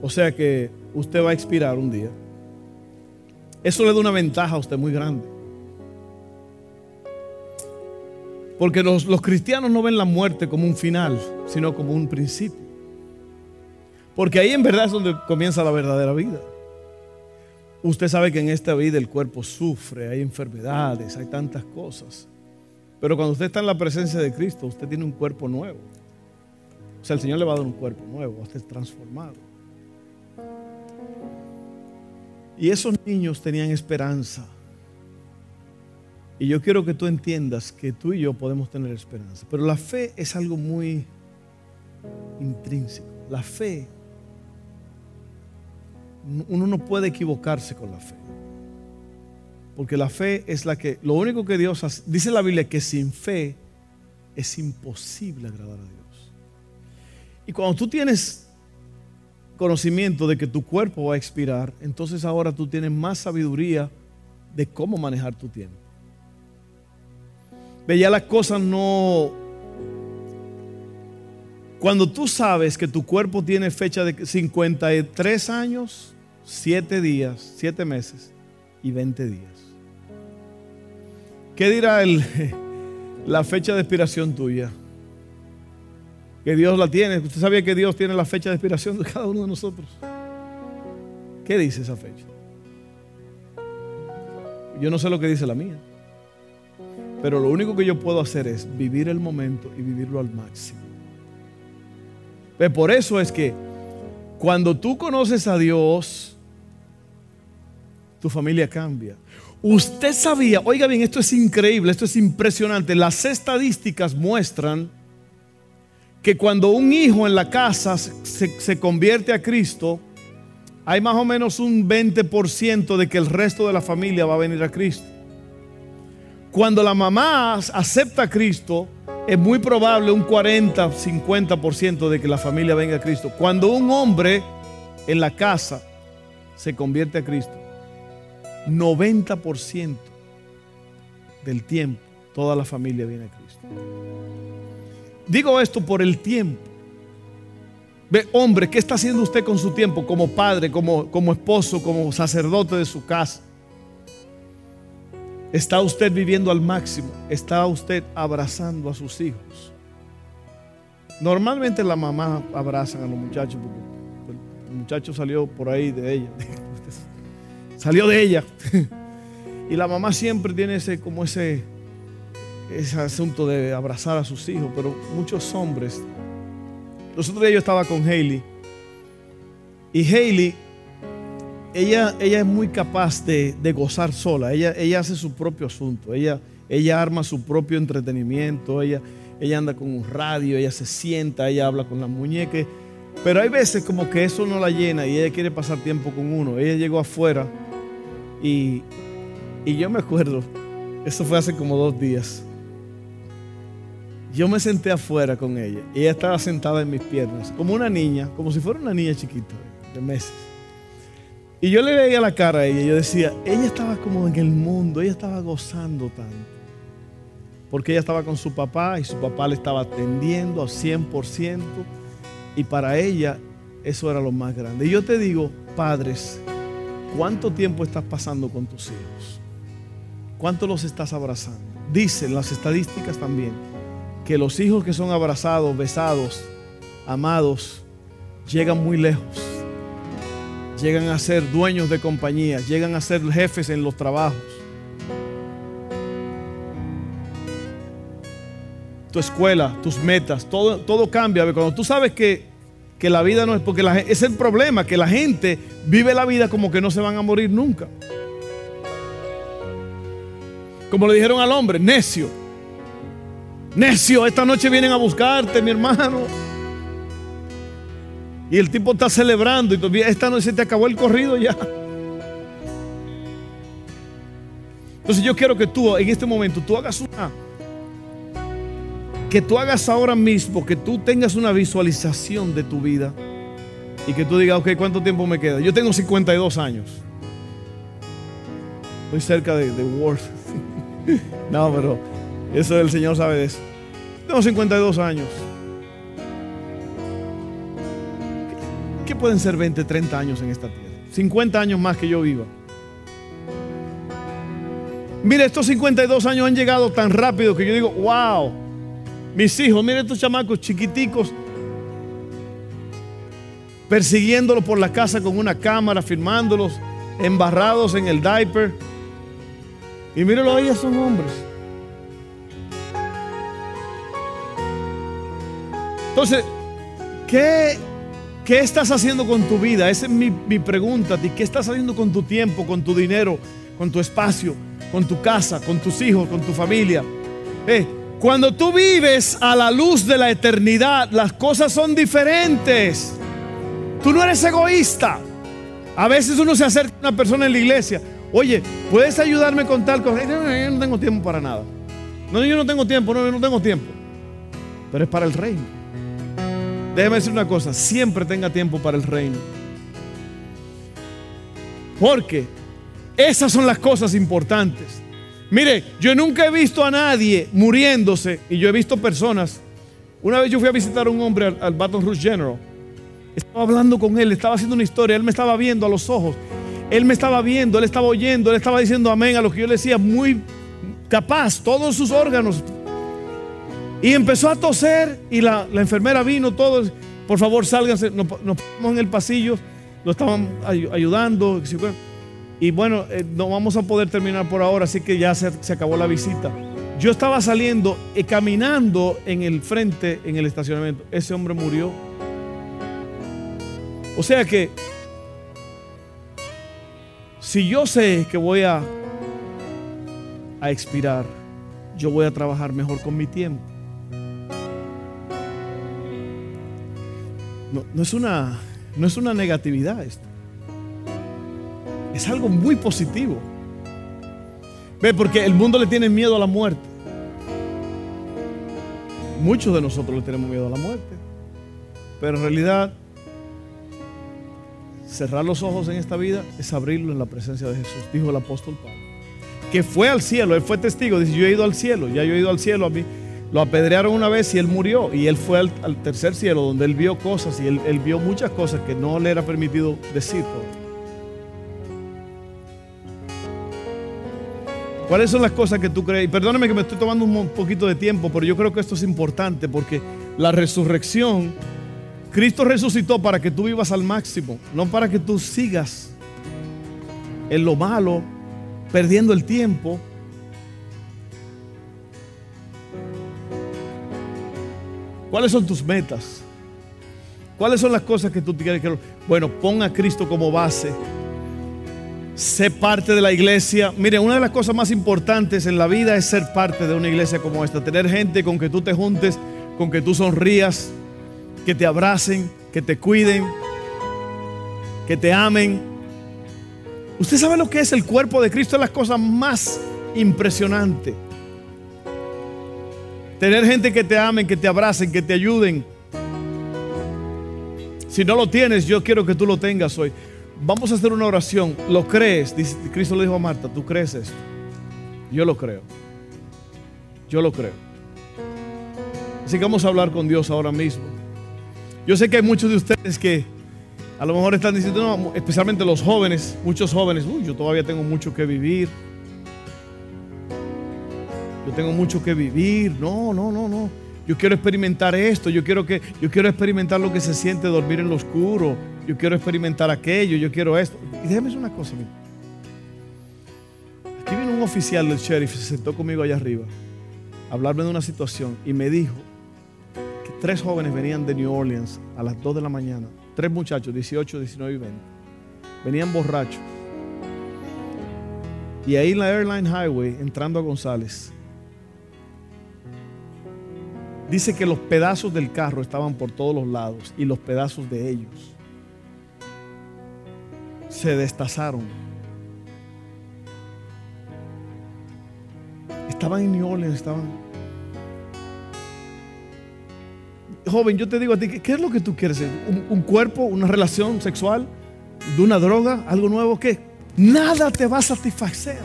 o sea que usted va a expirar un día, eso le da una ventaja a usted muy grande. Porque los, los cristianos no ven la muerte como un final, sino como un principio. Porque ahí en verdad es donde comienza la verdadera vida. Usted sabe que en esta vida el cuerpo sufre, hay enfermedades, hay tantas cosas. Pero cuando usted está en la presencia de Cristo, usted tiene un cuerpo nuevo. O sea, el Señor le va a dar un cuerpo nuevo, a ser transformado. Y esos niños tenían esperanza. Y yo quiero que tú entiendas que tú y yo podemos tener esperanza. Pero la fe es algo muy intrínseco. La fe, uno no puede equivocarse con la fe. Porque la fe es la que, lo único que Dios hace, dice la Biblia que sin fe es imposible agradar a Dios. Y cuando tú tienes conocimiento de que tu cuerpo va a expirar, entonces ahora tú tienes más sabiduría de cómo manejar tu tiempo. Ve, ya las cosas no... Cuando tú sabes que tu cuerpo tiene fecha de 53 años, 7 días, 7 meses y 20 días. ¿Qué dirá el, la fecha de expiración tuya? Que Dios la tiene. ¿Usted sabía que Dios tiene la fecha de expiración de cada uno de nosotros? ¿Qué dice esa fecha? Yo no sé lo que dice la mía. Pero lo único que yo puedo hacer es vivir el momento y vivirlo al máximo. Por eso es que cuando tú conoces a Dios, tu familia cambia. Usted sabía, oiga bien, esto es increíble, esto es impresionante. Las estadísticas muestran que cuando un hijo en la casa se, se convierte a Cristo, hay más o menos un 20% de que el resto de la familia va a venir a Cristo. Cuando la mamá acepta a Cristo, es muy probable un 40, 50% de que la familia venga a Cristo. Cuando un hombre en la casa se convierte a Cristo, 90% del tiempo toda la familia viene a Cristo. Digo esto por el tiempo. Ve, hombre, ¿qué está haciendo usted con su tiempo como padre, como, como esposo, como sacerdote de su casa? ¿Está usted viviendo al máximo? ¿Está usted abrazando a sus hijos? Normalmente la mamá abrazan a los muchachos porque el muchacho salió por ahí de ella. salió de ella. y la mamá siempre tiene ese, como ese, ese asunto de abrazar a sus hijos, pero muchos hombres. Los otros días yo estaba con Hailey. Y Hailey, ella, ella es muy capaz de, gozar sola. Ella, ella hace su propio asunto. Ella, ella arma su propio entretenimiento. Ella, ella anda con un radio, ella se sienta, ella habla con las muñecas. Pero hay veces como que eso no la llena y ella quiere pasar tiempo con uno. Ella llegó afuera y, y yo me acuerdo, eso fue hace como dos días. Yo me senté afuera con ella ella estaba sentada en mis piernas, como una niña, como si fuera una niña chiquita, de meses. Y yo le veía la cara a ella y yo decía, ella estaba como en el mundo, ella estaba gozando tanto porque ella estaba con su papá y su papá le estaba atendiendo al 100% y para ella eso era lo más grande. Y yo te digo, padres, ¿cuánto tiempo estás pasando con tus hijos? ¿Cuánto los estás abrazando? Dicen las estadísticas también que los hijos que son abrazados, besados, amados, llegan muy lejos. Llegan a ser dueños de compañías, llegan a ser jefes en los trabajos tu escuela, tus metas, todo, todo cambia. Cuando tú sabes que, la vida no es porque la, es el problema, que la gente vive la vida como que no se van a morir nunca. Como le dijeron al hombre, necio. Necio, esta noche vienen a buscarte, mi hermano. Y el tipo está celebrando y todavía esta noche se te acabó el corrido ya. Entonces yo quiero que tú en este momento tú hagas una que tú hagas ahora mismo, que tú tengas una visualización de tu vida y que tú digas, ok, ¿cuánto tiempo me queda? Yo tengo 52 años. Estoy cerca de, de Worth. no, pero eso el Señor sabe de eso. Tengo 52 años. ¿Qué pueden ser 20, 30 años en esta tierra? 50 años más que yo viva. Mire, estos 52 años han llegado tan rápido que yo digo, wow. Mis hijos, miren estos chamacos chiquiticos persiguiéndolos por la casa con una cámara, filmándolos, embarrados en el diaper. Y mírenlo ahí, son hombres. Entonces, ¿qué, ¿qué, estás haciendo con tu vida? Esa es mi, mi pregunta. ¿Qué estás haciendo con tu tiempo, con tu dinero, con tu espacio, con tu casa, con tus hijos, con tu familia? Eh, cuando tú vives a la luz de la eternidad, las cosas son diferentes. Tú no eres egoísta. A veces uno se acerca a una persona en la iglesia. Oye, ¿puedes ayudarme con tal cosa? No, yo no tengo tiempo para nada. No, yo no tengo tiempo, no, yo no tengo tiempo. Pero es para el reino. Déjeme decir una cosa, siempre tenga tiempo para el reino. Porque esas son las cosas importantes. Mire, yo nunca he visto a nadie muriéndose y yo he visto personas. Una vez yo fui a visitar a un hombre al, Baton Rouge General. Estaba hablando con él, estaba haciendo una historia, él me estaba viendo a los ojos. Él me estaba viendo, él estaba oyendo, él estaba diciendo amén a lo que yo le decía, muy capaz, todos sus órganos. Y empezó a toser y la, enfermera vino, todos, por favor, sálganse, nos, nos ponemos en el pasillo, lo estaban ayudando. Y bueno, eh, no vamos a poder terminar por ahora, así que ya se, acabó la visita. Yo estaba saliendo y caminando en el frente, en el estacionamiento. Ese hombre murió. O sea que, si yo sé que voy a, a expirar, yo voy a trabajar mejor con mi tiempo. No, no, es, una, no es una negatividad esto. Es algo muy positivo. Ve, porque el mundo le tiene miedo a la muerte. Muchos de nosotros le tenemos miedo a la muerte. Pero en realidad, cerrar los ojos en esta vida es abrirlo en la presencia de Jesús, dijo el apóstol Pablo. Que fue al cielo, él fue testigo, dice, yo he ido al cielo, ya yo he ido al cielo a mí. Lo apedrearon una vez y él murió. Y él fue al, tercer cielo donde él vio cosas y él, vio muchas cosas que no le era permitido decir. ¿Cuáles son las cosas que tú crees? Perdóname que me estoy tomando un poquito de tiempo, pero yo creo que esto es importante porque la resurrección, Cristo resucitó para que tú vivas al máximo, no para que tú sigas en lo malo, perdiendo el tiempo. ¿Cuáles son tus metas? ¿Cuáles son las cosas que tú quieres que... Bueno, pon a Cristo como base. Sé parte de la iglesia. Mire, una de las cosas más importantes en la vida es ser parte de una iglesia como esta. Tener gente con que tú te juntes, con que tú sonrías, que te abracen, que te cuiden, que te amen. Usted sabe lo que es el cuerpo de Cristo, es la cosa más impresionante. Tener gente que te amen, que te abracen, que te ayuden. Si no lo tienes, yo quiero que tú lo tengas hoy. Vamos a hacer una oración. ¿Lo crees? Cristo le dijo a Marta, ¿tú crees esto? Yo lo creo. Yo lo creo. Así que vamos a hablar con Dios ahora mismo. Yo sé que hay muchos de ustedes que a lo mejor están diciendo, especialmente los jóvenes, muchos jóvenes, uy, yo todavía tengo mucho que vivir. Tengo mucho que vivir. No, no, no, no. Yo quiero experimentar esto. Yo quiero que yo quiero experimentar lo que se siente dormir en lo oscuro. Yo quiero experimentar aquello. Yo quiero esto. Y déjame decir una cosa. Aquí vino un oficial del sheriff, se sentó conmigo allá arriba, a hablarme de una situación y me dijo que tres jóvenes venían de New Orleans a las 2 de la mañana Tres muchachos, 18, 19 y 20. Venían borrachos. Y ahí en la Airline Highway, entrando a González, dice que los pedazos del carro estaban por todos los lados y los pedazos de ellos se destazaron. Estaban en New Orleans, estaban joven, yo te digo a ti, ¿qué es lo que tú quieres? ¿Un, cuerpo, una relación sexual, de una droga, algo nuevo? ¿Qué? Nada te va a satisfacer.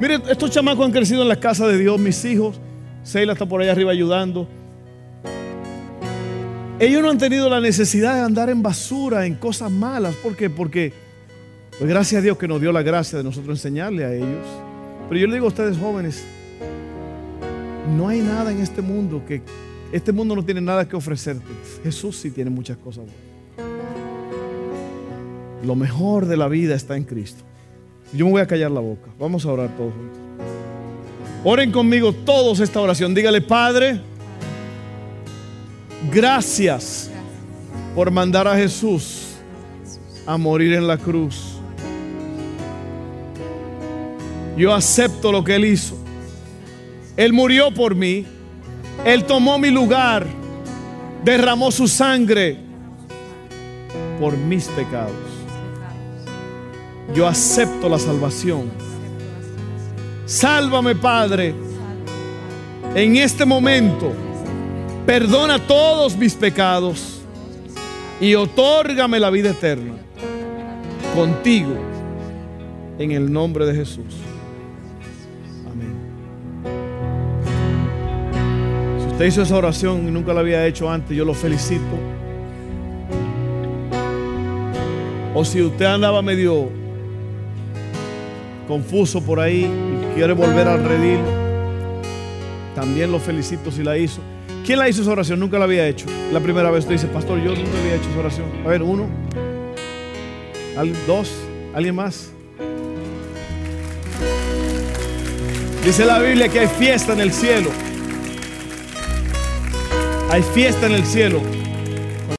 Mire, estos chamacos han crecido en la casa de Dios, mis hijos. Seila está por allá arriba ayudando. Ellos no han tenido la necesidad de andar en basura, en cosas malas. ¿Por qué? Porque, pues gracias a Dios que nos dio la gracia de nosotros enseñarle a ellos. Pero yo le digo a ustedes jóvenes, no hay nada en este mundo que este mundo no tiene nada que ofrecerte. Jesús sí tiene muchas cosas Lo mejor de la vida está en Cristo. Yo me voy a callar la boca. Vamos a orar todos juntos. Oren conmigo todos esta oración. Dígale, Padre, gracias por mandar a Jesús a morir en la cruz. Yo acepto lo que Él hizo. Él murió por mí él tomó mi lugar, derramó su sangre por mis pecados. Yo acepto la salvación. Sálvame, Padre, en este momento. Perdona todos mis pecados y otórgame la vida eterna contigo en el nombre de Jesús. Usted hizo esa oración y nunca la había hecho antes, yo lo felicito. O si usted andaba medio confuso por ahí quiere volver al redil, también lo felicito si la hizo. ¿Quién la hizo esa oración? Nunca la había hecho. La primera vez usted dice, pastor, yo nunca había hecho esa oración. A ver, uno, dos, alguien más. Dice la Biblia que hay fiesta en el cielo. Hay fiesta en el cielo.